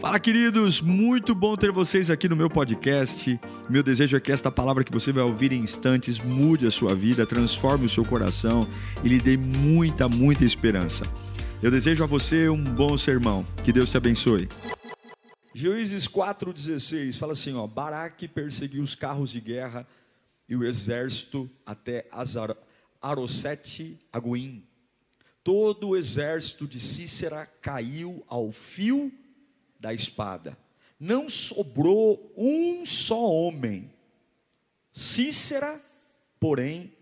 Fala, queridos! Muito bom ter vocês aqui no meu podcast. Meu desejo é que esta palavra que você vai ouvir em instantes mude a sua vida, transforme o seu coração e lhe dê muita, muita esperança. Eu desejo a você um bom sermão. Que Deus te abençoe. Juízes 4,16 fala assim: ó, Baraque perseguiu os carros de guerra e o exército até Azar, Arosete Aguim. Todo o exército de Cícera caiu ao fio da espada. Não sobrou um só homem. Cícera, porém,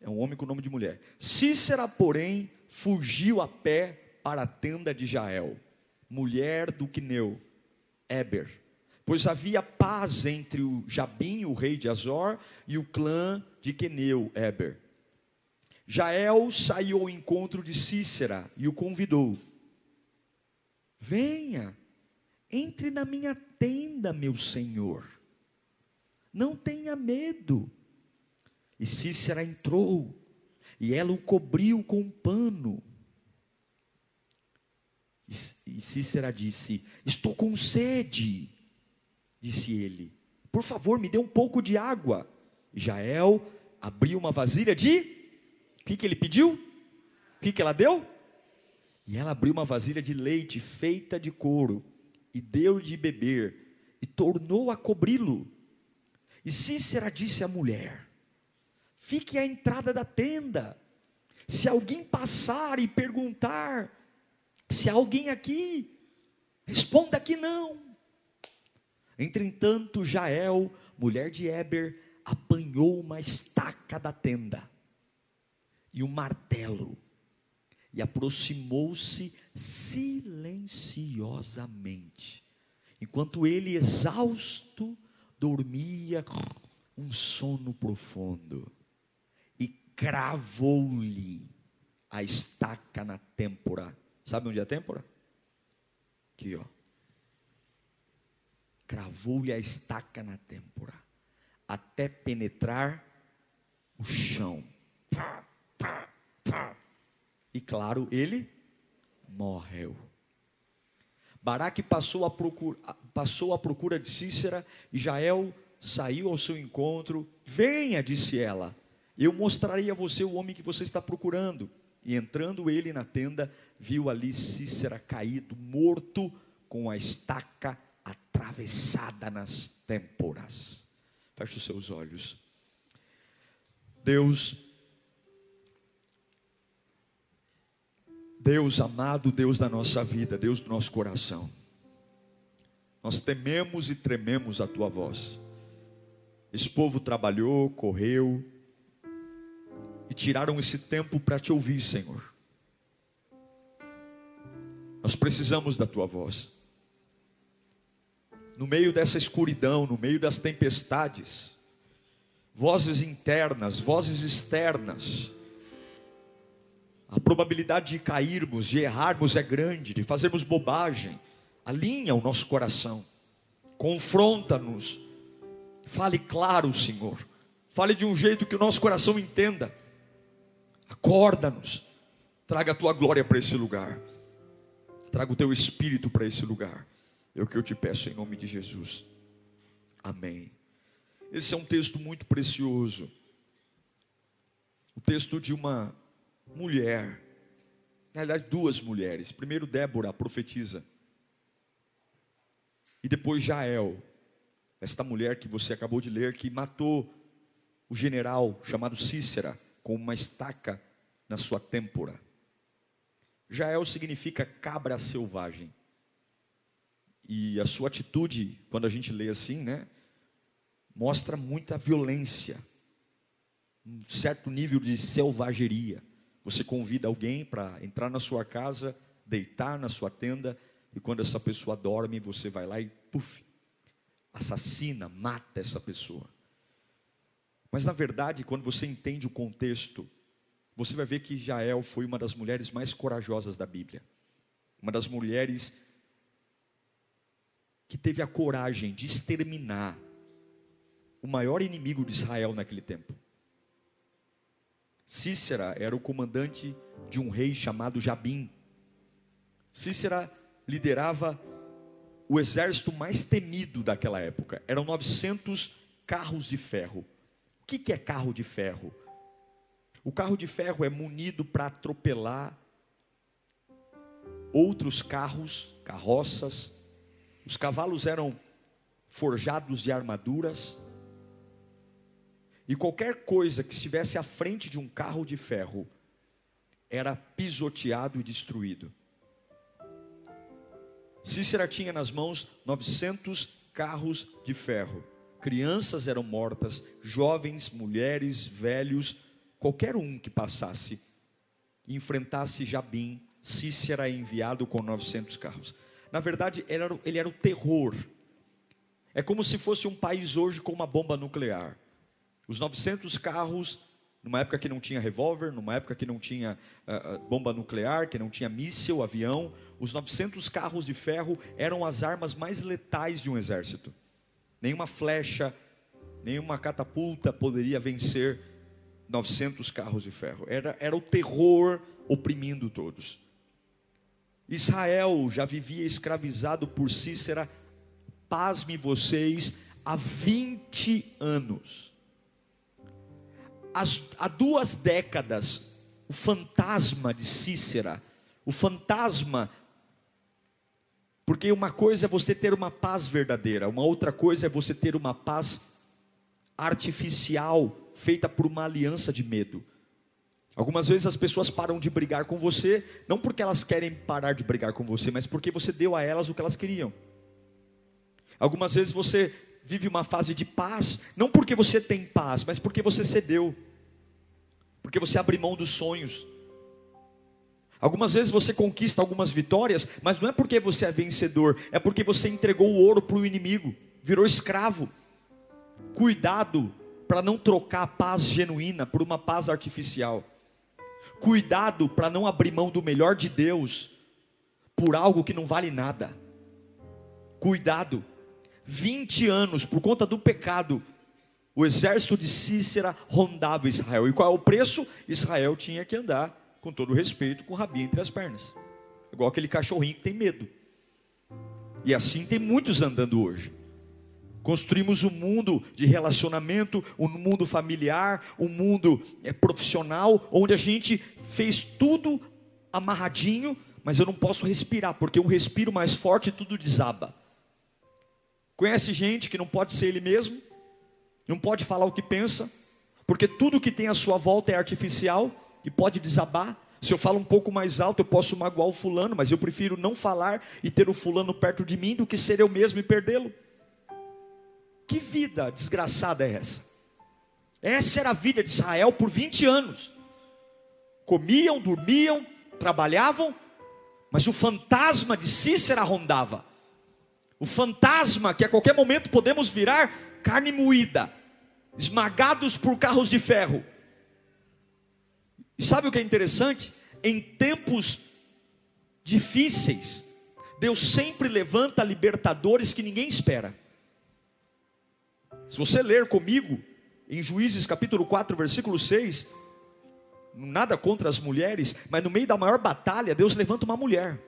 é um homem com nome de mulher. Cícera, porém, fugiu a pé para a tenda de Jael, mulher do Quineu, Eber. Pois havia paz entre o Jabim, o rei de Azor, e o clã de Queneu, Eber. Jael saiu ao encontro de Cícera e o convidou. Venha, entre na minha tenda, meu senhor. Não tenha medo. E Cícera entrou, e ela o cobriu com um pano. E Cícera disse: Estou com sede. Disse ele: Por favor, me dê um pouco de água. Jael abriu uma vasilha de. O que, que ele pediu? O que, que ela deu? E ela abriu uma vasilha de leite feita de couro e deu-lhe de beber e tornou a cobri-lo. E Cícera disse à mulher: Fique à entrada da tenda. Se alguém passar e perguntar, se há alguém aqui, responda que não. Entretanto, Jael, mulher de Eber, apanhou uma estaca da tenda e um martelo e aproximou-se silenciosamente, enquanto ele, exausto, dormia um sono profundo, e cravou-lhe a estaca na têmpora. Sabe onde é a têmpora? Aqui, ó. Cravou-lhe a estaca na têmpora, até penetrar o chão. Pá, pá, pá e claro, ele morreu. Baraque passou a procura, passou à procura de Cícera e Jael saiu ao seu encontro. Venha, disse ela, eu mostrarei a você o homem que você está procurando. E entrando ele na tenda, viu ali Cícera caído, morto, com a estaca atravessada nas têmporas. Feche os seus olhos. Deus Deus amado, Deus da nossa vida, Deus do nosso coração. Nós tememos e trememos a tua voz. Esse povo trabalhou, correu e tiraram esse tempo para te ouvir, Senhor. Nós precisamos da tua voz. No meio dessa escuridão, no meio das tempestades, vozes internas, vozes externas, a probabilidade de cairmos, de errarmos é grande, de fazermos bobagem. Alinha o nosso coração, confronta-nos. Fale claro, Senhor. Fale de um jeito que o nosso coração entenda. Acorda-nos. Traga a tua glória para esse lugar. Traga o teu espírito para esse lugar. É o que eu te peço em nome de Jesus. Amém. Esse é um texto muito precioso. O texto de uma mulher, na realidade, duas mulheres. Primeiro, Débora, a profetisa, e depois Jael, esta mulher que você acabou de ler, que matou o general chamado Cícera com uma estaca na sua têmpora. Jael significa cabra selvagem. E a sua atitude, quando a gente lê assim, né, mostra muita violência, um certo nível de selvageria. Você convida alguém para entrar na sua casa, deitar na sua tenda, e quando essa pessoa dorme, você vai lá e, puf, assassina, mata essa pessoa. Mas na verdade, quando você entende o contexto, você vai ver que Jael foi uma das mulheres mais corajosas da Bíblia. Uma das mulheres que teve a coragem de exterminar o maior inimigo de Israel naquele tempo. Cícera era o comandante de um rei chamado Jabim. Cícera liderava o exército mais temido daquela época. Eram 900 carros de ferro. O que é carro de ferro? O carro de ferro é munido para atropelar outros carros, carroças. Os cavalos eram forjados de armaduras. E qualquer coisa que estivesse à frente de um carro de ferro era pisoteado e destruído. Cícera tinha nas mãos 900 carros de ferro. Crianças eram mortas, jovens, mulheres, velhos, qualquer um que passasse e enfrentasse Jabim, Cícera é enviado com 900 carros. Na verdade, ele era, ele era o terror. É como se fosse um país hoje com uma bomba nuclear. Os 900 carros numa época que não tinha revólver, numa época que não tinha uh, bomba nuclear, que não tinha míssil, avião, os 900 carros de ferro eram as armas mais letais de um exército. Nenhuma flecha, nenhuma catapulta poderia vencer 900 carros de ferro. Era, era o terror oprimindo todos. Israel já vivia escravizado por Cícera, pasme vocês, há 20 anos as, há duas décadas, o fantasma de Cícera, o fantasma, porque uma coisa é você ter uma paz verdadeira, uma outra coisa é você ter uma paz artificial, feita por uma aliança de medo. Algumas vezes as pessoas param de brigar com você, não porque elas querem parar de brigar com você, mas porque você deu a elas o que elas queriam. Algumas vezes você vive uma fase de paz, não porque você tem paz, mas porque você cedeu, porque você abre mão dos sonhos. Algumas vezes você conquista algumas vitórias, mas não é porque você é vencedor, é porque você entregou o ouro para o inimigo, virou escravo. Cuidado para não trocar a paz genuína por uma paz artificial. Cuidado para não abrir mão do melhor de Deus por algo que não vale nada. Cuidado. 20 anos por conta do pecado, o exército de Cícera rondava Israel. E qual é o preço? Israel tinha que andar, com todo respeito, com o rabinho entre as pernas. Igual aquele cachorrinho que tem medo. E assim tem muitos andando hoje. Construímos um mundo de relacionamento, um mundo familiar, um mundo é, profissional, onde a gente fez tudo amarradinho, mas eu não posso respirar, porque um respiro mais forte tudo desaba. Conhece gente que não pode ser ele mesmo, não pode falar o que pensa, porque tudo que tem à sua volta é artificial e pode desabar. Se eu falo um pouco mais alto, eu posso magoar o fulano, mas eu prefiro não falar e ter o fulano perto de mim do que ser eu mesmo e perdê-lo. Que vida desgraçada é essa? Essa era a vida de Israel por 20 anos. Comiam, dormiam, trabalhavam, mas o fantasma de Cícera rondava. O fantasma que a qualquer momento podemos virar carne moída, esmagados por carros de ferro. E sabe o que é interessante? Em tempos difíceis, Deus sempre levanta libertadores que ninguém espera. Se você ler comigo em Juízes capítulo 4, versículo 6, nada contra as mulheres, mas no meio da maior batalha, Deus levanta uma mulher,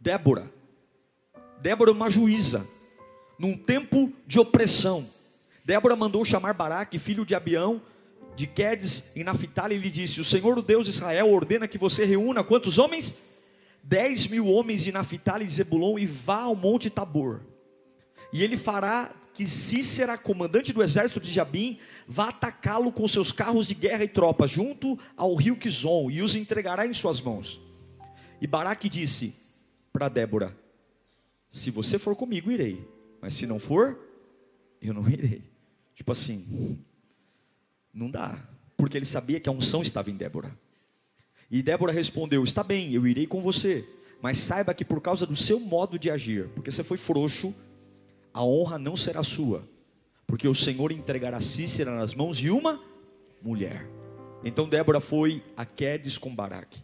Débora. Débora é uma juíza, num tempo de opressão. Débora mandou chamar Baraque, filho de Abião, de Quedes, em Naphtali, e lhe disse: O Senhor, o Deus de Israel, ordena que você reúna quantos homens? Dez mil homens de Naphtali e Zebulon, e vá ao monte Tabor. E ele fará que Cícera, comandante do exército de Jabim, vá atacá-lo com seus carros de guerra e tropas, junto ao rio Quizon, e os entregará em suas mãos. E Baraque disse para Débora: Se você for comigo, irei mas se não for, eu não irei. Tipo assim, não dá, porque ele sabia que a unção estava em Débora. E Débora respondeu: Está bem, eu irei com você, mas saiba que por causa do seu modo de agir, porque você foi frouxo, a honra não será sua, porque o Senhor entregará Cícera nas mãos de uma mulher. Então Débora foi a Quedes com Baraque.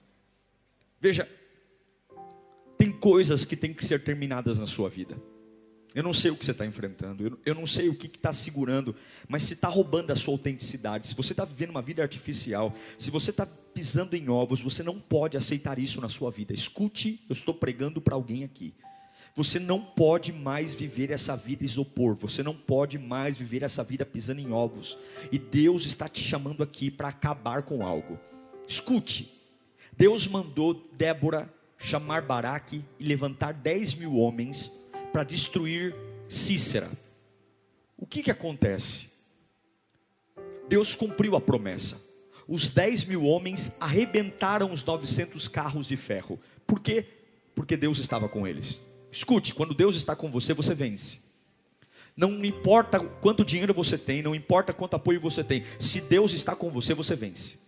Veja, tem coisas que têm que ser terminadas na sua vida. Eu não sei o que você está enfrentando, eu, não sei o que está segurando, mas se está roubando a sua autenticidade, se você está vivendo uma vida artificial, se você está pisando em ovos, você não pode aceitar isso na sua vida. Escute, eu estou pregando para alguém aqui. Você não pode mais viver essa vida isopor, você não pode mais viver essa vida pisando em ovos. E Deus está te chamando aqui para acabar com algo. Escute, Deus mandou Débora chamar Baraque e levantar 10 mil homens para destruir Cícera. O que, que acontece? Deus cumpriu a promessa. Os 10 mil homens arrebentaram os 900 carros de ferro. Por quê? Porque Deus estava com eles. Escute, quando Deus está com você, você vence. Não importa quanto dinheiro você tem, não importa quanto apoio você tem, se Deus está com você, você vence.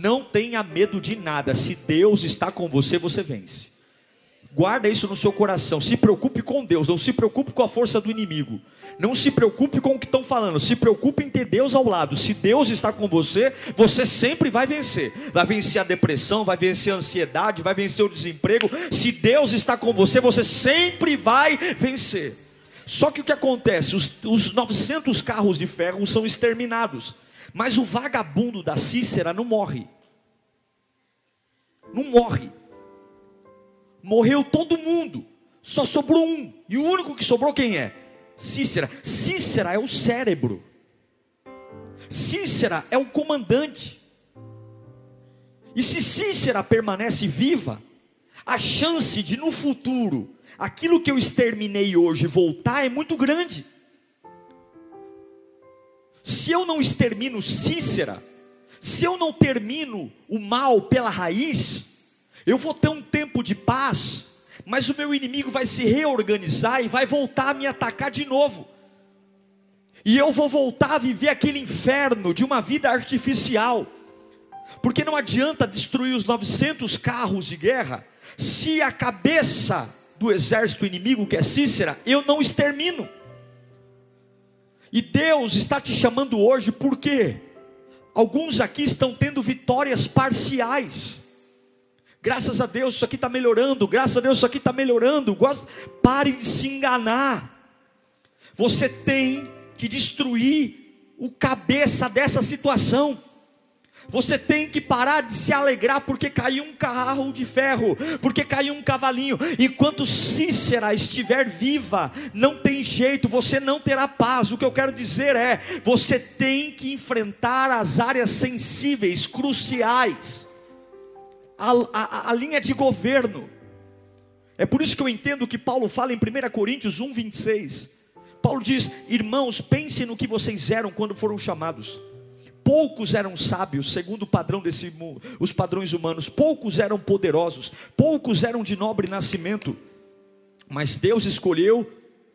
Não tenha medo de nada, se Deus está com você, você vence. Guarda isso no seu coração. Se preocupe com Deus, não se preocupe com a força do inimigo. Não se preocupe com o que estão falando, se preocupe em ter Deus ao lado. Se Deus está com você, você sempre vai vencer. Vai vencer a depressão, vai vencer a ansiedade, vai vencer o desemprego. Se Deus está com você, você sempre vai vencer. Só que o que acontece? Os, os 900 carros de ferro são exterminados, mas o vagabundo da Cícera não morre. Não morre morreu todo mundo, só sobrou um, e o único que sobrou quem é? Cícera. Cícera é o cérebro, Cícera é o comandante, e se Cícera permanece viva, a chance de no futuro, aquilo que eu exterminei hoje voltar é muito grande. Se eu não extermino Cícera, se eu não termino o mal pela raiz, eu vou ter um tempo de paz, mas o meu inimigo vai se reorganizar e vai voltar a me atacar de novo. E eu vou voltar a viver aquele inferno de uma vida artificial. Porque não adianta destruir os 900 carros de guerra, se a cabeça do exército inimigo, que é Cícera, eu não extermino. E Deus está te chamando hoje, porque alguns aqui estão tendo vitórias parciais. Graças a Deus isso aqui está melhorando. Graças a Deus isso aqui está melhorando. Pare de se enganar. Você tem que destruir o cabeça dessa situação. Você tem que parar de se alegrar porque caiu um carro de ferro, porque caiu um cavalinho. Enquanto Cícera estiver viva, não tem jeito, você não terá paz. O que eu quero dizer é: você tem que enfrentar as áreas sensíveis, cruciais a, a, a linha de governo. É por isso que eu entendo que Paulo fala em 1 Coríntios 1, 26. Paulo diz: Irmãos, pensem no que vocês eram quando foram chamados. Poucos eram sábios, segundo o padrão desse os padrões humanos. Poucos eram poderosos, poucos eram de nobre nascimento. Mas Deus escolheu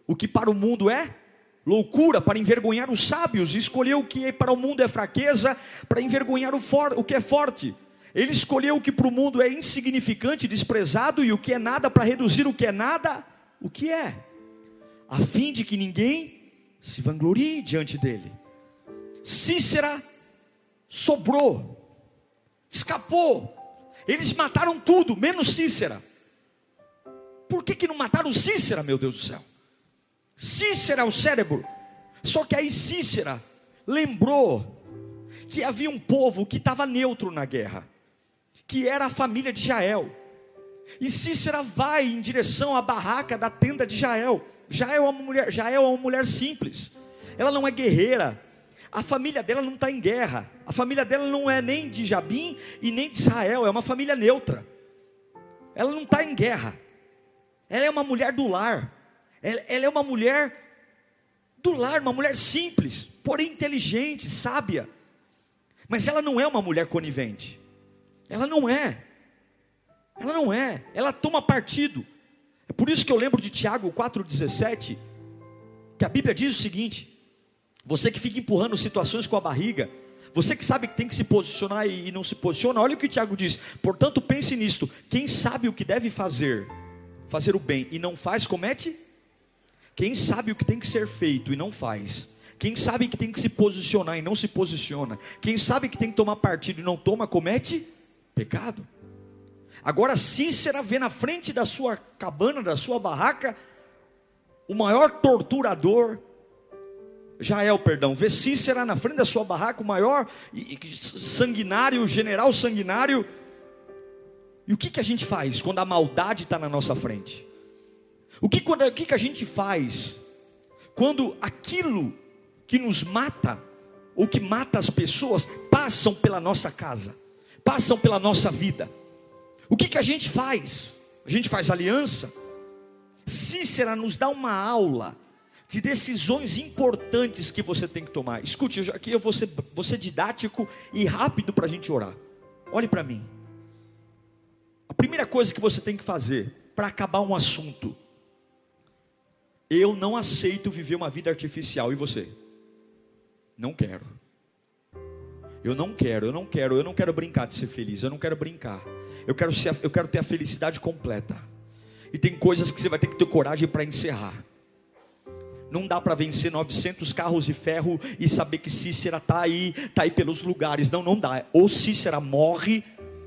o que para o mundo é loucura para envergonhar os sábios, escolheu o que para o mundo é fraqueza para envergonhar o, for, o que é forte. Ele escolheu o que para o mundo é insignificante, desprezado, e o que é nada para reduzir o que é nada, o que é, a fim de que ninguém se vanglorie diante dele. Cícera sobrou, escapou. Eles mataram tudo, menos Cícera. Por que, que não mataram Cícera, meu Deus do céu? Cícera é o cérebro. Só que aí Cícera lembrou que havia um povo que estava neutro na guerra que era a família de Jael. E Cícera vai em direção à barraca da tenda de Jael. Jael é uma mulher, Jael é uma mulher simples. Ela não é guerreira. A família dela não está em guerra. A família dela não é nem de Jabim e nem de Israel. É uma família neutra. Ela não está em guerra. Ela é uma mulher do lar. Ela, ela é uma mulher do lar, uma mulher simples, porém inteligente, sábia. Mas ela não é uma mulher conivente. Ela não é. Ela não é. Ela toma partido. É por isso que eu lembro de Tiago 4,17, que a Bíblia diz o seguinte: você que fica empurrando situações com a barriga, você que sabe que tem que se posicionar e não se posiciona, olha o que o Tiago diz. Portanto, pense nisto: quem sabe o que deve fazer, fazer o bem e não faz, comete? Quem sabe o que tem que ser feito e não faz, quem sabe que tem que se posicionar e não se posiciona, quem sabe que tem que tomar partido e não toma, comete? Pecado. Agora Cícera vê na frente da sua cabana, da sua barraca, o maior torturador, Jael, perdão, vê Cícera na frente da sua barraca, o maior sanguinário, general sanguinário. E o que, que a gente faz quando a maldade está na nossa frente? O que, quando, o que, que a gente faz quando aquilo que nos mata, ou que mata as pessoas, passam pela nossa casa, passam pela nossa vida? O que, que a gente faz? A gente faz aliança? Cícera nos dá uma aula de decisões importantes que você tem que tomar. Escute, aqui eu vou ser, vou ser didático e rápido para a gente orar. Olhe para mim. A primeira coisa que você tem que fazer para acabar um assunto. Eu não aceito viver uma vida artificial. E você? Não quero. Eu não quero, eu não quero, eu não quero brincar de ser feliz, eu não quero brincar. Eu quero, ser, eu quero ter a felicidade completa. E tem coisas que você vai ter que ter coragem para encerrar. Não dá para vencer 900 carros de ferro e saber que Cícera está aí, está aí pelos lugares. Não, não dá. Ou Cícera morre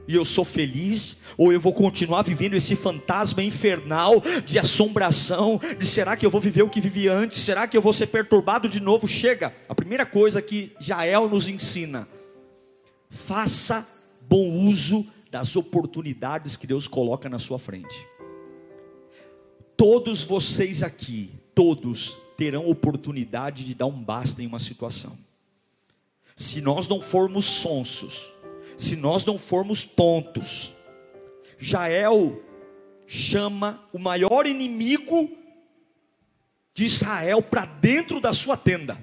e eu sou feliz, ou eu vou continuar vivendo esse fantasma infernal de assombração, de será que eu vou viver o que vivi antes? Será que eu vou ser perturbado de novo? Chega. A primeira coisa que Jael nos ensina: faça bom uso das oportunidades que Deus coloca na sua frente. Todos vocês aqui, todos terão oportunidade de dar um basta em uma situação. Se nós não formos sonsos, se nós não formos tontos, Jael chama o maior inimigo de Israel para dentro da sua tenda.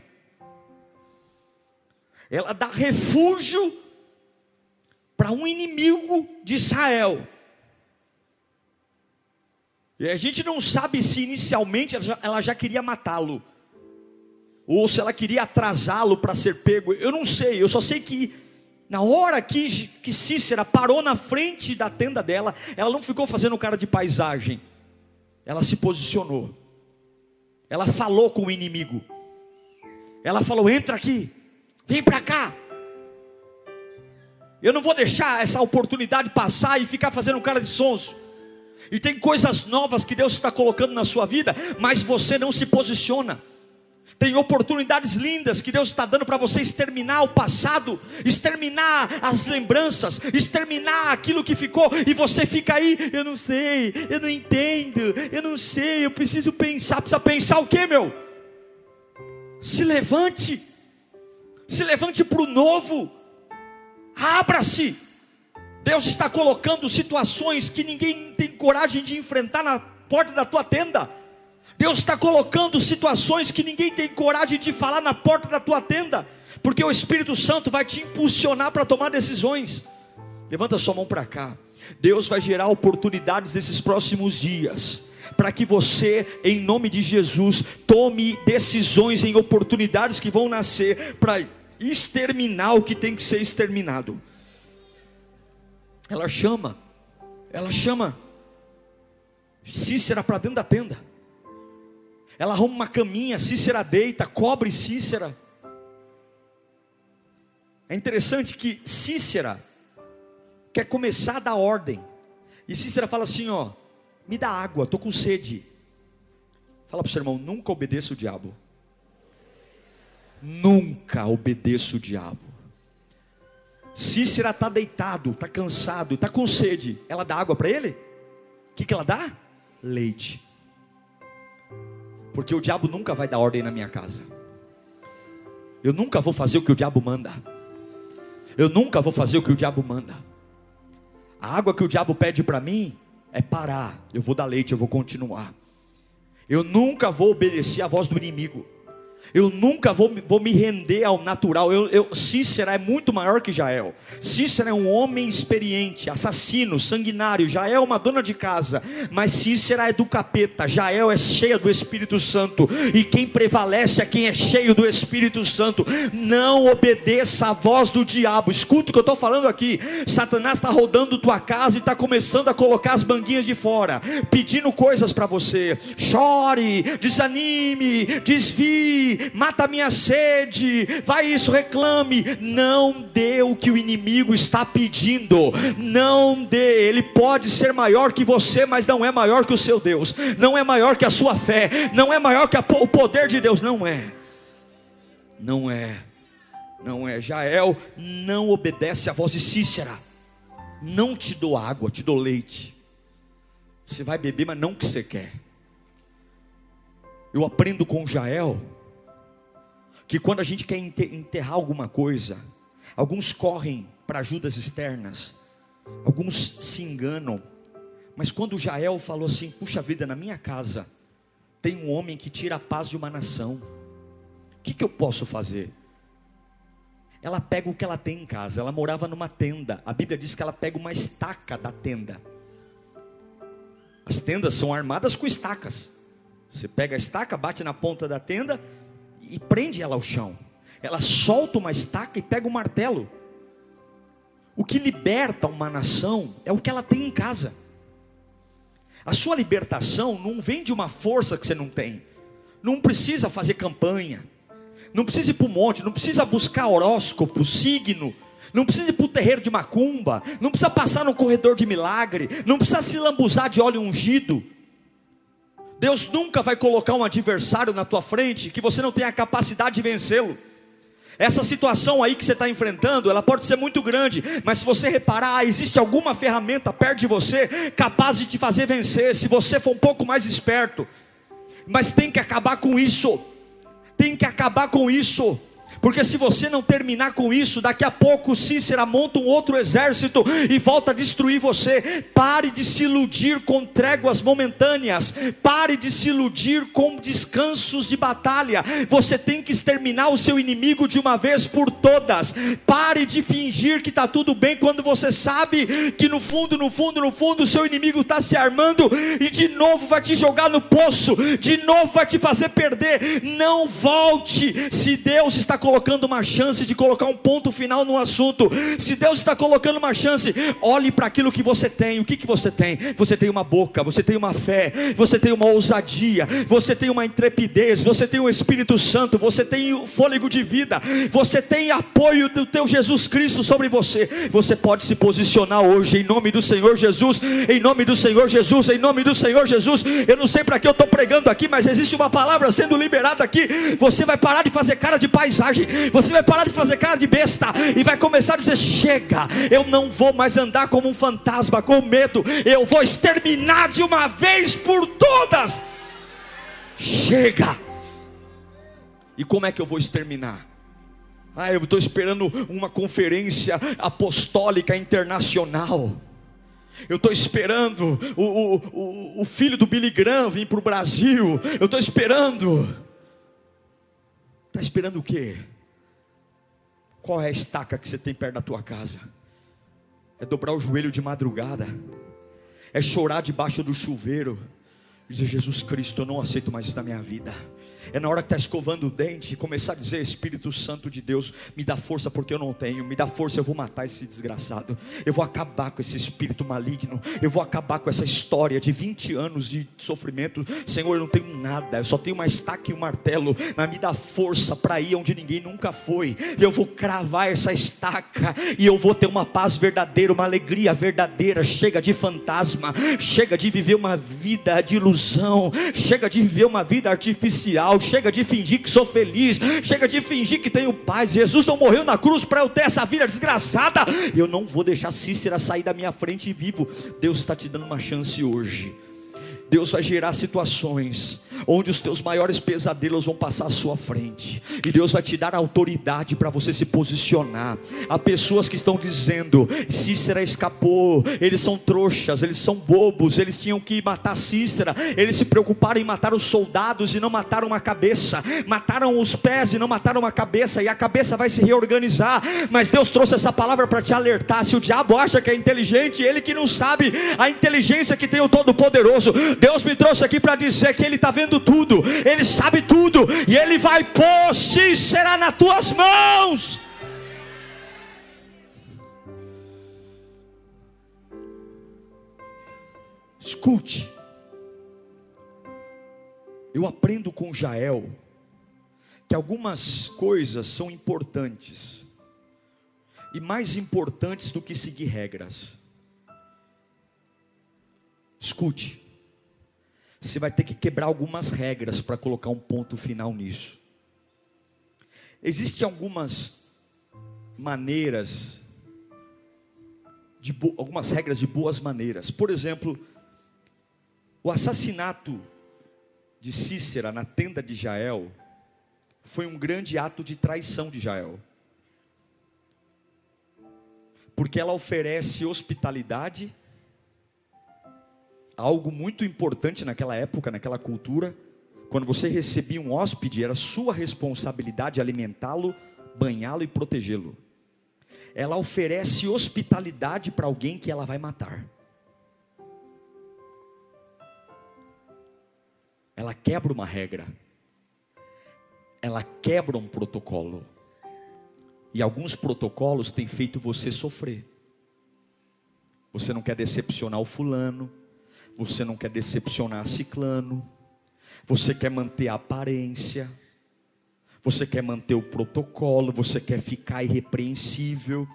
Ela dá refúgio para um inimigo de Israel. E a gente não sabe se inicialmente ela já, queria matá-lo, ou se ela queria atrasá-lo para ser pego. Eu não sei, eu só sei que na hora que, que Cícera parou na frente da tenda dela, ela não ficou fazendo cara de paisagem, ela se posicionou, ela falou com o inimigo, ela falou: entra aqui, vem para cá. Eu não vou deixar essa oportunidade passar e ficar fazendo cara de sonso. E tem coisas novas que Deus está colocando na sua vida, mas você não se posiciona. Tem oportunidades lindas que Deus está dando para você exterminar o passado, exterminar as lembranças, exterminar aquilo que ficou, e você fica aí, eu não sei, eu não entendo, eu não sei, eu preciso pensar, precisa pensar o que, meu? Se levante, se levante para o novo, abra-se, Deus está colocando situações que ninguém tem coragem de enfrentar na porta da tua tenda. Deus está colocando situações que ninguém tem coragem de falar na porta da tua tenda, porque o Espírito Santo vai te impulsionar para tomar decisões. Levanta sua mão para cá. Deus vai gerar oportunidades nesses próximos dias, para que você, em nome de Jesus, tome decisões em oportunidades que vão nascer para exterminar o que tem que ser exterminado. Ela chama, ela chama Cícera para dentro da tenda. Ela arruma uma caminha, Cícera deita, cobre Cícera. É interessante que Cícera quer começar a dar ordem. E Cícera fala assim: ó, me dá água, estou com sede. Fala para o seu irmão: nunca obedeça o diabo. Nunca obedeça o diabo. Cícera está deitado, está cansado, está com sede. Ela dá água para ele? O que, que ela dá? Leite. Porque o diabo nunca vai dar ordem na minha casa. Eu nunca vou fazer o que o diabo manda. Eu nunca vou fazer o que o diabo manda. A água que o diabo pede para mim é parar. Eu vou dar leite, eu vou continuar. Eu nunca vou obedecer à voz do inimigo. Eu nunca vou, vou me render ao natural. Eu, eu, Cícera é muito maior que Jael. Cícera é um homem experiente, assassino, sanguinário. Jael é uma dona de casa. Mas Cícera é do capeta. Jael é cheia do Espírito Santo. E quem prevalece é quem é cheio do Espírito Santo. Não obedeça à voz do diabo. Escuta o que eu estou falando aqui. Satanás está rodando tua casa e está começando a colocar as banguinhas de fora, pedindo coisas para você. Chore, desanime, desvie mata a minha sede, vai isso, reclame. Não dê o que o inimigo está pedindo, não dê. Ele pode ser maior que você, mas não é maior que o seu Deus, não é maior que a sua fé, não é maior que a, o poder de Deus, não é. Não é, não é. Jael não obedece à voz de Cícera. Não te dou água, te dou leite. Você vai beber, mas não o que você quer. Eu aprendo com Jael que quando a gente quer enterrar alguma coisa, alguns correm para ajudas externas, alguns se enganam, mas quando Jael falou assim: puxa vida, na minha casa tem um homem que tira a paz de uma nação, o que, que eu posso fazer? Ela pega o que ela tem em casa, ela morava numa tenda, a Bíblia diz que ela pega uma estaca da tenda. As tendas são armadas com estacas. Você pega a estaca, bate na ponta da tenda e prende ela ao chão. Ela solta uma estaca e pega o um martelo. O que liberta uma nação é o que ela tem em casa. A sua libertação não vem de uma força que você não tem. Não precisa fazer campanha. Não precisa ir para o monte, não precisa buscar horóscopo, signo, não precisa ir para o terreiro de macumba, não precisa passar no corredor de milagre, não precisa se lambuzar de óleo ungido. Deus nunca vai colocar um adversário na tua frente que você não tenha a capacidade de vencê-lo. Essa situação aí que você está enfrentando, ela pode ser muito grande, mas se você reparar, existe alguma ferramenta perto de você capaz de te fazer vencer, se você for um pouco mais esperto. Mas tem que acabar com isso, tem que acabar com isso. Porque se você não terminar com isso, daqui a pouco Cícera monta um outro exército e volta a destruir você. Pare de se iludir com tréguas momentâneas. Pare de se iludir com descansos de batalha. Você tem que exterminar o seu inimigo de uma vez por todas. Pare de fingir que está tudo bem quando você sabe que no fundo, no fundo, no fundo, o seu inimigo está se armando e de novo vai te jogar no poço, de novo vai te fazer perder. Não volte. Se Deus está colocando colocando uma chance de colocar um ponto final no assunto, se Deus está colocando uma chance, olhe para aquilo que você tem. O que, que você tem? Você tem uma boca, você tem uma fé, você tem uma ousadia, você tem uma intrepidez, você tem o Espírito Santo, você tem o fôlego de vida, você tem apoio do teu Jesus Cristo sobre você. Você pode se posicionar hoje em nome do Senhor Jesus, em nome do Senhor Jesus, em nome do Senhor Jesus. Eu não sei para que eu estou pregando aqui, mas existe uma palavra sendo liberada aqui. Você vai parar de fazer cara de paisagem você vai parar de fazer cara de besta e vai começar a dizer: chega, eu não vou mais andar como um fantasma com medo, eu vou exterminar de uma vez por todas. Chega. E como é que eu vou exterminar? Ah, eu estou esperando uma conferência apostólica internacional. Eu estou esperando o, o, o, filho do Billy Graham vir para o Brasil. Eu estou esperando. Está esperando o quê? Qual é a estaca que você tem perto da tua casa? É dobrar o joelho de madrugada, é chorar debaixo do chuveiro, e dizer: Jesus Cristo, eu não aceito mais isso na minha vida. É na hora que está escovando o dente, começar a dizer: Espírito Santo de Deus, me dá força porque eu não tenho, me dá força, eu vou matar esse desgraçado, eu vou acabar com esse espírito maligno, eu vou acabar com essa história de 20 anos de sofrimento. Senhor, eu não tenho nada, eu só tenho uma estaca e um martelo, mas me dá força para ir onde ninguém nunca foi. Eu vou cravar essa estaca e eu vou ter uma paz verdadeira, uma alegria verdadeira. Chega de fantasma, chega de viver uma vida de ilusão, chega de viver uma vida artificial chega de fingir que sou feliz, chega de fingir que tenho paz. Jesus não morreu na cruz para eu ter essa vida desgraçada. Eu não vou deixar Cícera sair da minha frente vivo. Deus está te dando uma chance hoje. Deus vai gerar situações onde os teus maiores pesadelos vão passar à sua frente, e Deus vai te dar autoridade para você se posicionar. Há pessoas que estão dizendo: Cícera escapou, eles são trouxas, eles são bobos, eles tinham que matar Cícera, eles se preocuparam em matar os soldados e não mataram a cabeça, mataram os pés e não mataram a cabeça, e a cabeça vai se reorganizar. Mas Deus trouxe essa palavra para te alertar. Se o diabo acha que é inteligente, ele que não sabe a inteligência que tem o Todo-Poderoso, Deus me trouxe aqui para dizer que Ele está vendo tudo, Ele sabe tudo, e Ele vai pôr, se será nas tuas mãos. Escute, eu aprendo com Jael que algumas coisas são importantes, e mais importantes do que seguir regras. Escute, você vai ter que quebrar algumas regras para colocar um ponto final nisso. Existem algumas maneiras, de algumas regras de boas maneiras. Por exemplo, o assassinato de Cícera na tenda de Jael foi um grande ato de traição de Jael. Porque ela oferece hospitalidade, algo muito importante naquela época, naquela cultura. Quando você recebia um hóspede, era sua responsabilidade alimentá-lo, banhá-lo e protegê-lo. Ela oferece hospitalidade para alguém que ela vai matar. Ela quebra uma regra ela quebra um protocolo. E alguns protocolos têm feito você sofrer. Você não quer decepcionar o fulano, você não quer decepcionar ciclano, você quer manter a aparência, você quer manter o protocolo, você quer ficar irrepreensível.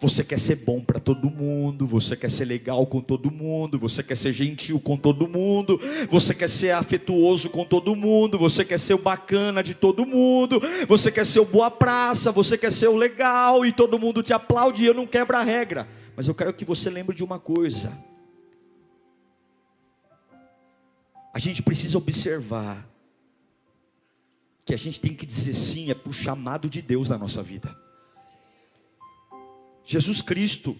Você quer ser bom para todo mundo, você quer ser legal com todo mundo, você quer ser gentil com todo mundo, você quer ser afetuoso com todo mundo, você quer ser o bacana de todo mundo, você quer ser o boa praça, você quer ser o legal e todo mundo te aplaude e eu não quebro a regra. Mas eu quero que você lembre de uma coisa. A gente precisa observar que a gente tem que dizer sim é para o chamado de Deus na nossa vida. Jesus Cristo,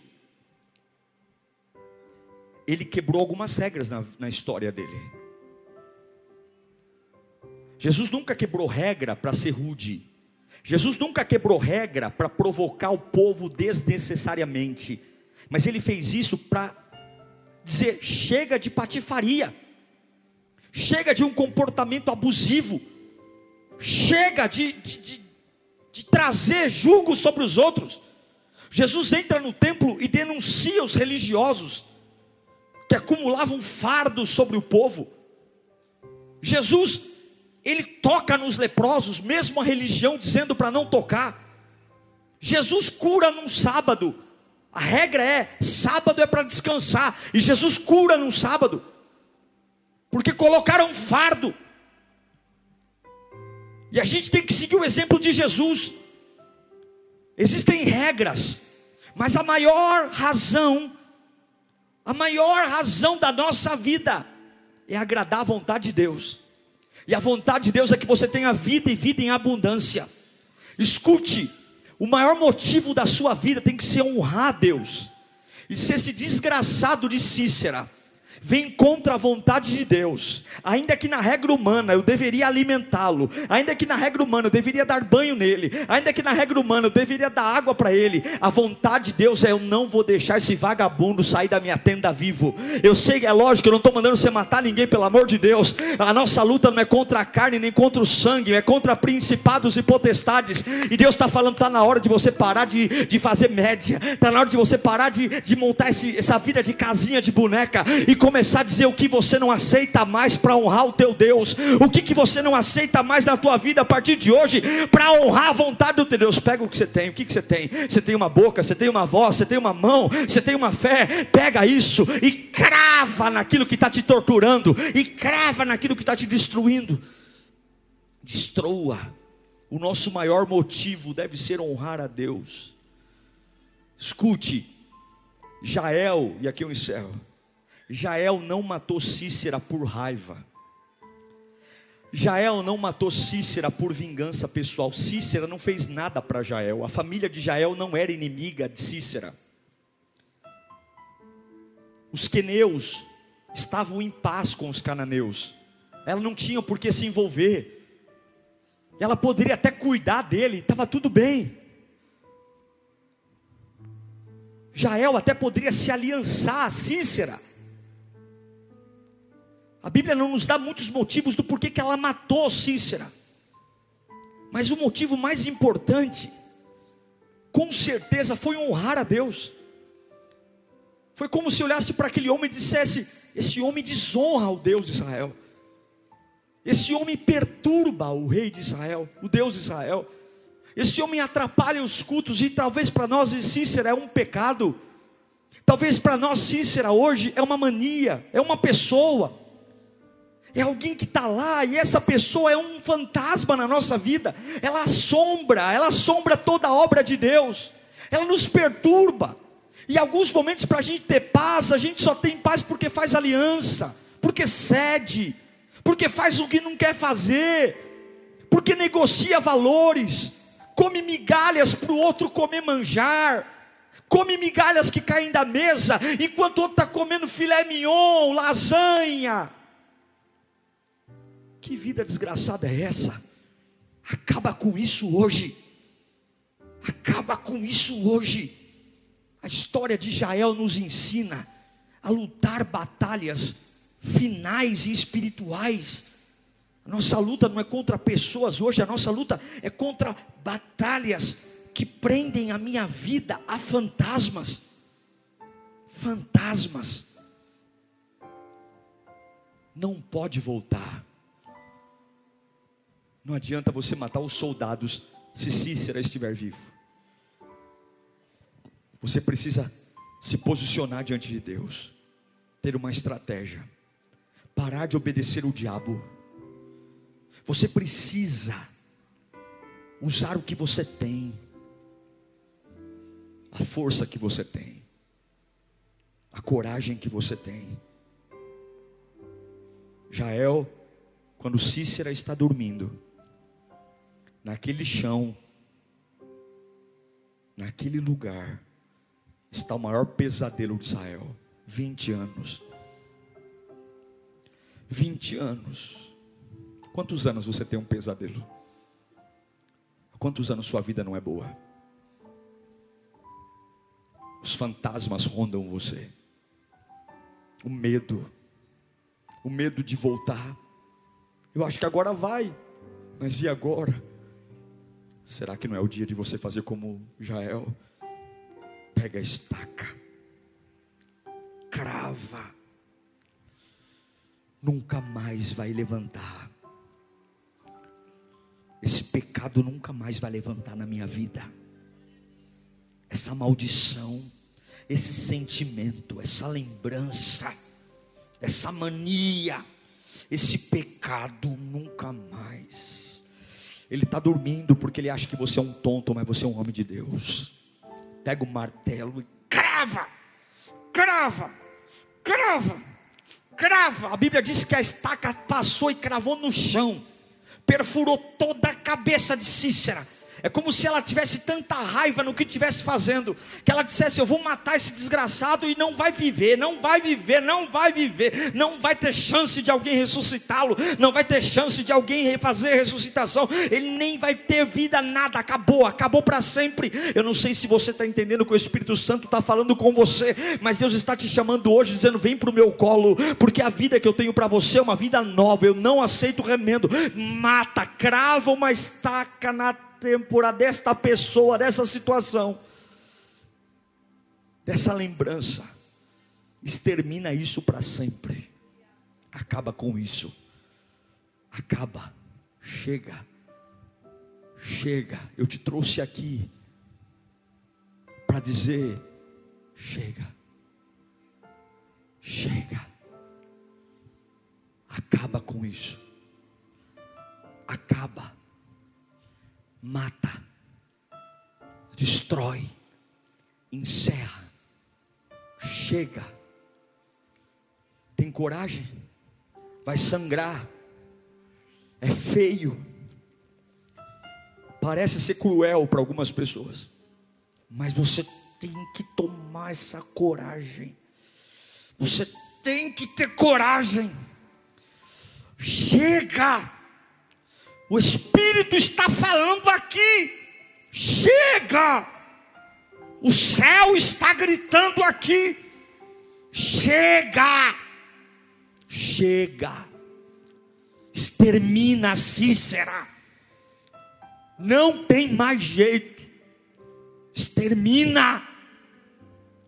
ele quebrou algumas regras na, na história dele. Jesus nunca quebrou regra para ser rude. Jesus nunca quebrou regra para provocar o povo desnecessariamente. Mas ele fez isso para dizer: chega de patifaria, chega de um comportamento abusivo, chega de, de, de, de trazer julgo sobre os outros. Jesus entra no templo e denuncia os religiosos que acumulavam fardos sobre o povo. Jesus, ele toca nos leprosos, mesmo a religião dizendo para não tocar. Jesus cura num sábado. A regra é: sábado é para descansar. E Jesus cura num sábado. Porque colocaram fardo. E a gente tem que seguir o exemplo de Jesus. Existem regras, mas a maior razão, a maior razão da nossa vida é agradar a vontade de Deus. E a vontade de Deus é que você tenha vida e vida em abundância. Escute, o maior motivo da sua vida tem que ser honrar a Deus. E se esse desgraçado de Cícera vem contra a vontade de Deus, ainda que na regra humana eu deveria alimentá-lo, ainda que na regra humana eu deveria dar banho nele, ainda que na regra humana eu deveria dar água para ele, a vontade de Deus é: eu não vou deixar esse vagabundo sair da minha tenda vivo. Eu sei, é lógico, eu não estou mandando você matar ninguém, pelo amor de Deus, a nossa luta não é contra a carne nem contra o sangue, é contra principados e potestades, e Deus está falando: está na hora de você parar de, de fazer média, está na hora de você parar de, de montar esse, essa vida de casinha de boneca e começar começar a dizer o que você não aceita mais para honrar o teu Deus, o que, que você não aceita mais na tua vida a partir de hoje para honrar a vontade do teu Deus. Pega o que você tem, o que, que você tem? Você tem uma boca, você tem uma voz, você tem uma mão, você tem uma fé. Pega isso e crava naquilo que está te torturando, e crava naquilo que está te destruindo. Destrua. O nosso maior motivo deve ser honrar a Deus. Escute, Jael, e aqui eu encerro. Jael não matou Cícera por raiva. Jael não matou Cícera por vingança pessoal. Cícera não fez nada para Jael. A família de Jael não era inimiga de Cícera. Os queneus estavam em paz com os cananeus. Ela não tinha por que se envolver. Ela poderia até cuidar dele, estava tudo bem. Jael até poderia se aliançar a Cícera a Bíblia não nos dá muitos motivos do porquê que ela matou Cícera. Mas o motivo mais importante, com certeza, foi honrar a Deus. Foi como se olhasse para aquele homem e dissesse: Esse homem desonra o Deus de Israel. Esse homem perturba o rei de Israel, o Deus de Israel. Esse homem atrapalha os cultos e talvez para nós Cícera é um pecado. Talvez para nós Cícera hoje é uma mania, é uma pessoa é alguém que está lá e essa pessoa é um fantasma na nossa vida. Ela assombra, ela assombra toda a obra de Deus. Ela nos perturba. E alguns momentos para a gente ter paz, a gente só tem paz porque faz aliança, porque cede, porque faz o que não quer fazer, porque negocia valores, come migalhas para o outro comer manjar, come migalhas que caem da mesa, enquanto o outro está comendo filé mignon, lasanha. Que vida desgraçada é essa? Acaba com isso hoje. Acaba com isso hoje. A história de Jael nos ensina a lutar batalhas finais e espirituais. A nossa luta não é contra pessoas hoje, a nossa luta é contra batalhas que prendem a minha vida a fantasmas. Fantasmas. Não pode voltar. Não adianta você matar os soldados se Cícera estiver vivo. Você precisa se posicionar diante de Deus, ter uma estratégia, parar de obedecer o diabo. Você precisa usar o que você tem, a força que você tem, a coragem que você tem. Jael, quando Cícera está dormindo, naquele chão, naquele lugar, está o maior pesadelo de Israel. 20 anos. 20 anos. Quantos anos você tem um pesadelo? Quantos anos sua vida não é boa? Os fantasmas rondam você. O medo. O medo de voltar. Eu acho que agora vai. Mas e agora? Será que não é o dia de você fazer como Jael? Pega a estaca, crava, nunca mais vai levantar. Esse pecado nunca mais vai levantar na minha vida. Essa maldição, esse sentimento, essa lembrança, essa mania, esse pecado nunca mais ele está dormindo porque ele acha que você é um tonto, mas você é um homem de Deus. Pega o martelo e crava, crava, crava, crava. A Bíblia diz que a estaca passou e cravou no chão, perfurou toda a cabeça de Cícera é como se ela tivesse tanta raiva no que estivesse fazendo, que ela dissesse: Eu vou matar esse desgraçado e não vai viver, não vai viver, não vai viver, não vai ter chance de alguém ressuscitá-lo, não vai ter chance de alguém fazer ressuscitação, ele nem vai ter vida, nada, acabou, acabou para sempre. Eu não sei se você está entendendo que o Espírito Santo está falando com você, mas Deus está te chamando hoje, dizendo: Vem para o meu colo, porque a vida que eu tenho para você é uma vida nova, eu não aceito remendo, mata, crava uma estaca na têmpora desta pessoa, dessa situação, dessa lembrança, extermina isso para sempre, acaba com isso, acaba, chega, chega, eu te trouxe aqui para dizer: chega, chega, acaba com isso, acaba mata, destrói, encerra, chega. Tem coragem? Vai sangrar, é feio, parece ser cruel para algumas pessoas, mas você tem que tomar essa coragem. Você tem que ter coragem. Chega! O Espírito está falando aqui. Chega! O céu está gritando aqui. Chega! Chega! Extermina Cícera. Não tem mais jeito. Extermina.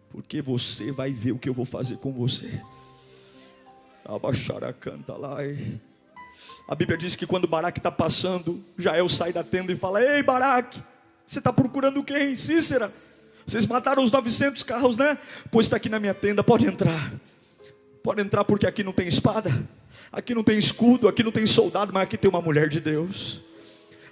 Porque você vai ver o que eu vou fazer com você. Abaixar a canta lá. A Bíblia diz que quando Baraque está passando, Jael sai da tenda e fala: Ei, Baraque, você está procurando quem? Cícera. Vocês mataram os 900 carros, né? Pois está aqui na minha tenda, pode entrar. Pode entrar porque aqui não tem espada, aqui não tem escudo, aqui não tem soldado, mas aqui tem uma mulher de Deus.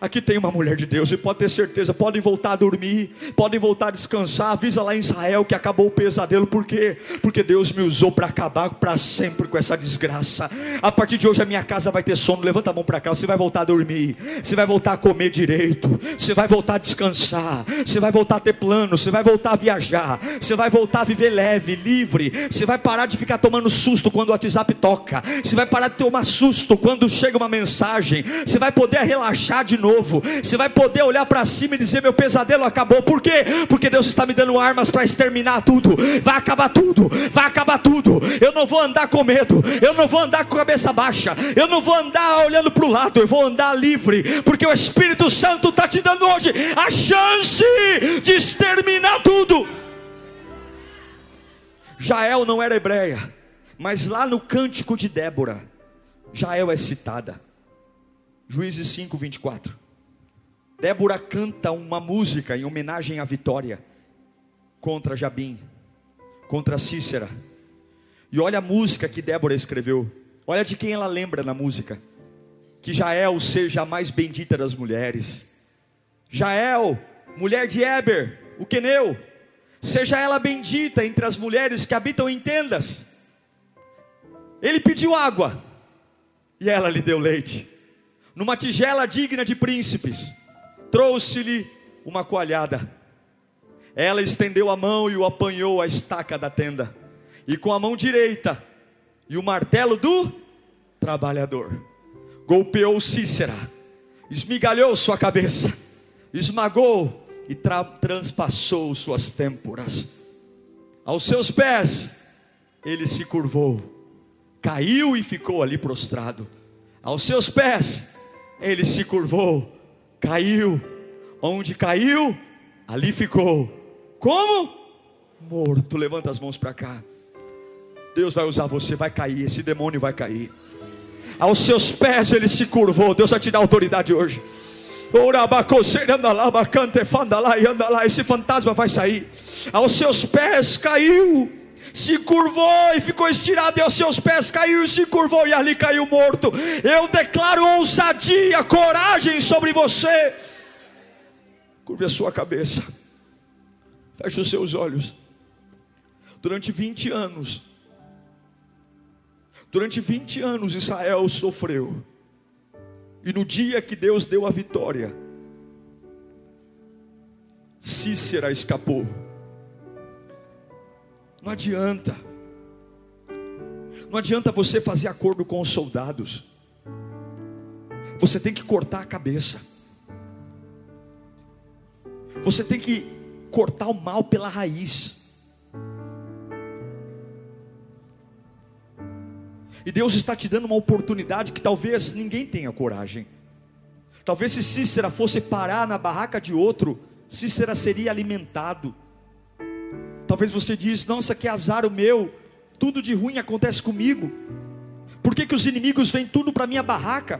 Aqui tem uma mulher de Deus e pode ter certeza, podem voltar a dormir, podem voltar a descansar. Avisa lá em Israel que acabou o pesadelo, por quê? Porque Deus me usou para acabar para sempre com essa desgraça. A partir de hoje a minha casa vai ter sono. Levanta a mão para cá, você vai voltar a dormir, você vai voltar a comer direito, você vai voltar a descansar, você vai voltar a ter plano, você vai voltar a viajar, você vai voltar a viver leve, livre, você vai parar de ficar tomando susto quando o WhatsApp toca, você vai parar de tomar susto quando chega uma mensagem, você vai poder relaxar de novo novo. Você vai poder olhar para cima e dizer: Meu pesadelo acabou. Por quê? Porque Deus está me dando armas para exterminar tudo. Vai acabar tudo, vai acabar tudo. Eu não vou andar com medo, eu não vou andar com a cabeça baixa, eu não vou andar olhando para o lado, eu vou andar livre, porque o Espírito Santo está te dando hoje a chance de exterminar tudo. Jael não era hebreia, mas lá no cântico de Débora, Jael é citada. Juízes 5, 24. Débora canta uma música em homenagem à vitória contra Jabim, contra Cícera. E olha a música que Débora escreveu. Olha de quem ela lembra na música. Que Jael seja a mais bendita das mulheres. Jael, mulher de Eber, o queneu, seja ela bendita entre as mulheres que habitam em tendas. Ele pediu água e ela lhe deu leite. Numa tigela digna de príncipes trouxe-lhe uma coalhada. Ela estendeu a mão e o apanhou a estaca da tenda, e com a mão direita e o martelo do trabalhador, golpeou Cícera, esmigalhou sua cabeça, esmagou e tra transpassou suas têmporas. Aos seus pés, ele se curvou, caiu e ficou ali prostrado. Aos seus pés, ele se curvou caiu. Onde caiu, ali ficou. Como? Morto. Levanta as mãos para cá. Deus vai usar você, vai cair. Esse demônio vai cair. Aos seus pés ele se curvou. Deus vai te dar autoridade hoje. Esse fantasma vai sair. Aos seus pés caiu se curvou e ficou estirado, e aos seus pés caiu e se curvou, e ali caiu morto. Eu declaro ousadia, coragem sobre você. Curve a sua cabeça, feche os seus olhos. Durante 20 anos, durante 20 anos Israel sofreu, e no dia que Deus deu a vitória, Cícera escapou. Não adianta. Não adianta você fazer acordo com os soldados. Você tem que cortar a cabeça. Você tem que cortar o mal pela raiz. E Deus está te dando uma oportunidade que talvez ninguém tenha coragem. Talvez se Cícera fosse parar na barraca de outro, Cícera seria alimentado. Talvez você diz: Nossa, que azar o meu, tudo de ruim acontece comigo. Por que, que os inimigos vêm tudo para minha barraca?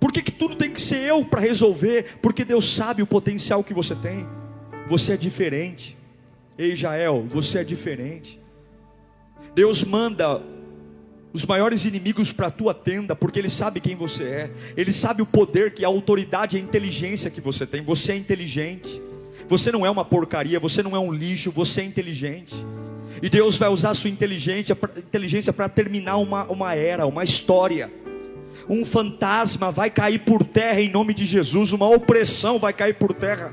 Por que, que tudo tem que ser eu para resolver? Porque Deus sabe o potencial que você tem. Você é diferente. Ei, Jael, você é diferente. Deus manda os maiores inimigos para a tua tenda, porque Ele sabe quem você é, Ele sabe o poder, que a autoridade e a inteligência que você tem. Você é inteligente. Você não é uma porcaria, você não é um lixo, você é inteligente. E Deus vai usar a sua inteligência para terminar uma, uma era, uma história. Um fantasma vai cair por terra em nome de Jesus, uma opressão vai cair por terra.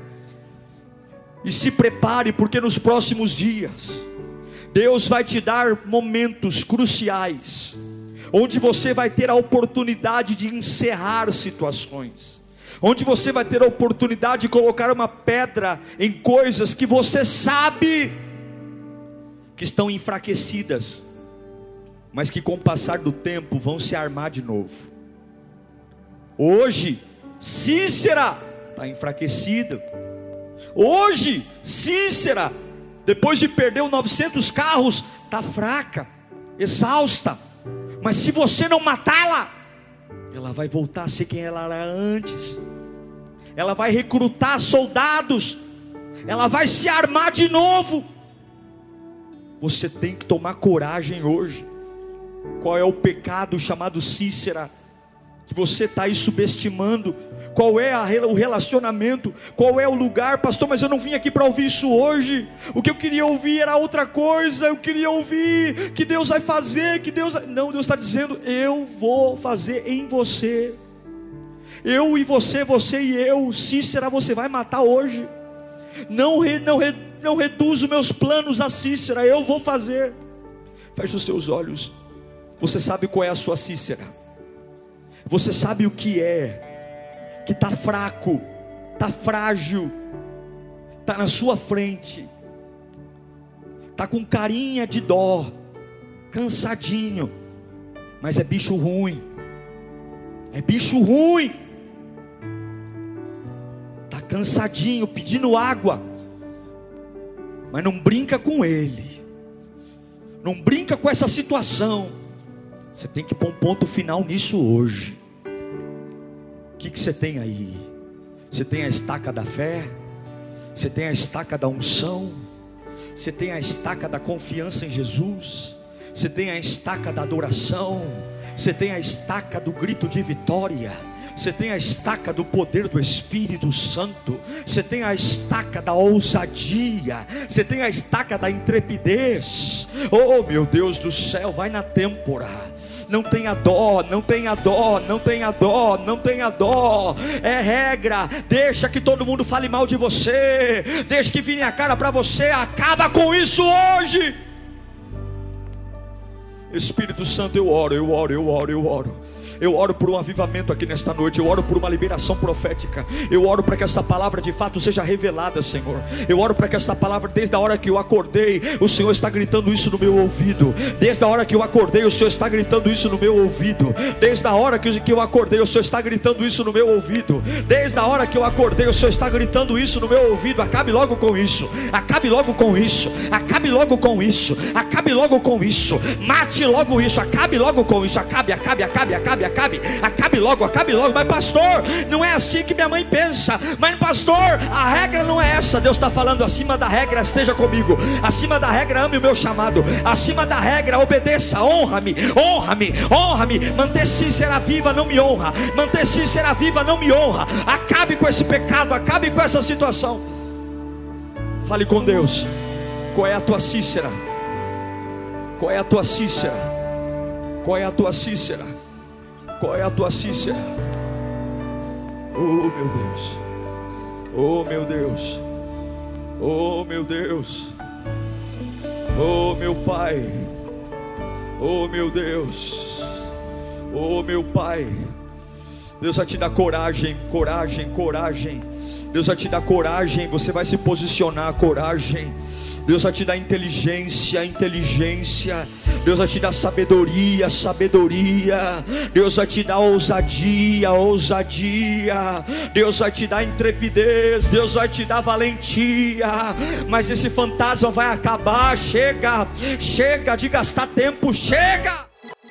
E se prepare, porque nos próximos dias, Deus vai te dar momentos cruciais, onde você vai ter a oportunidade de encerrar situações onde você vai ter a oportunidade de colocar uma pedra em coisas que você sabe que estão enfraquecidas, mas que com o passar do tempo vão se armar de novo. Hoje, Cícera está enfraquecida. Hoje, Cícera, depois de perder os 900 carros, está fraca, exausta. Mas se você não matá-la, ela vai voltar a ser quem ela era antes. Ela vai recrutar soldados. Ela vai se armar de novo. Você tem que tomar coragem hoje. Qual é o pecado chamado Cícera? Que você está aí subestimando. Qual é a, o relacionamento, qual é o lugar, pastor. Mas eu não vim aqui para ouvir isso hoje. O que eu queria ouvir era outra coisa. Eu queria ouvir que Deus vai fazer, que Deus. Não, Deus está dizendo: eu vou fazer em você. Eu e você, você e eu, Cícera, você vai matar hoje. Não, não, não reduzo meus planos a Cícera, eu vou fazer. Feche os seus olhos. Você sabe qual é a sua Cícera. Você sabe o que é, que está fraco, está frágil, está na sua frente, está com carinha de dó, cansadinho, mas é bicho ruim, é bicho ruim, está cansadinho, pedindo água, mas não brinca com ele, não brinca com essa situação você tem que pôr um ponto final nisso hoje. Que, que você tem aí? Você tem a estaca da fé? Você tem a estaca da unção? Você tem a estaca da confiança em Jesus? Você tem a estaca da adoração? Você tem a estaca do grito de vitória? Você tem a estaca do poder do Espírito Santo, você tem a estaca da ousadia, você tem a estaca da intrepidez. Oh, meu Deus do céu, vai na têmpora. Não tenha dó, não tenha dó, não tenha dó, não tenha dó. É regra. Deixa que todo mundo fale mal de você. Deixa que vire a cara para você. Acaba com isso hoje. Espírito Santo, eu oro, eu oro, eu oro, eu oro. Eu oro por um avivamento aqui nesta noite. Eu oro por uma liberação profética. Eu oro para que essa palavra de fato seja revelada, Senhor. Eu oro para que essa palavra, desde a hora que eu acordei, o Senhor está gritando isso no meu ouvido. Desde a hora que eu acordei, o Senhor está gritando isso no meu ouvido. Desde a hora que eu acordei, o Senhor está gritando isso no meu ouvido. Desde a hora que eu acordei, o Senhor está gritando isso no meu ouvido. Acabe logo com isso. Acabe logo com isso. Acabe logo com isso. Acabe logo com isso. Mate logo isso. Acabe logo com isso. Acabe, acabe, acabe, acabe, acabe acabe, logo, acabe logo. Mas, pastor, não é assim que minha mãe pensa. Mas, pastor, a regra não é essa. Deus está falando acima da regra, esteja comigo. Acima da regra, ame o meu chamado. Acima da regra, obedeça, honra-me, honra-me, honra-me. Manter será viva não me honra. Manter será viva não me honra. Acabe com esse pecado, acabe com essa situação. Fale com Deus. Qual é a tua Cícera? Qual é a tua Cícera? Qual é a tua Cícera? Qual é a tua Cícia? Oh meu Deus, oh meu Deus, oh meu Deus, oh meu Pai, oh meu Deus, oh meu Pai. Deus vai te dar coragem, coragem, coragem. Deus vai te dar coragem, você vai se posicionar, coragem. Deus vai te dar inteligência, inteligência. Deus vai te dar sabedoria, sabedoria. Deus vai te dar ousadia, ousadia. Deus vai te dar intrepidez. Deus vai te dar valentia. Mas esse fantasma vai acabar. Chega, chega de gastar tempo. Chega.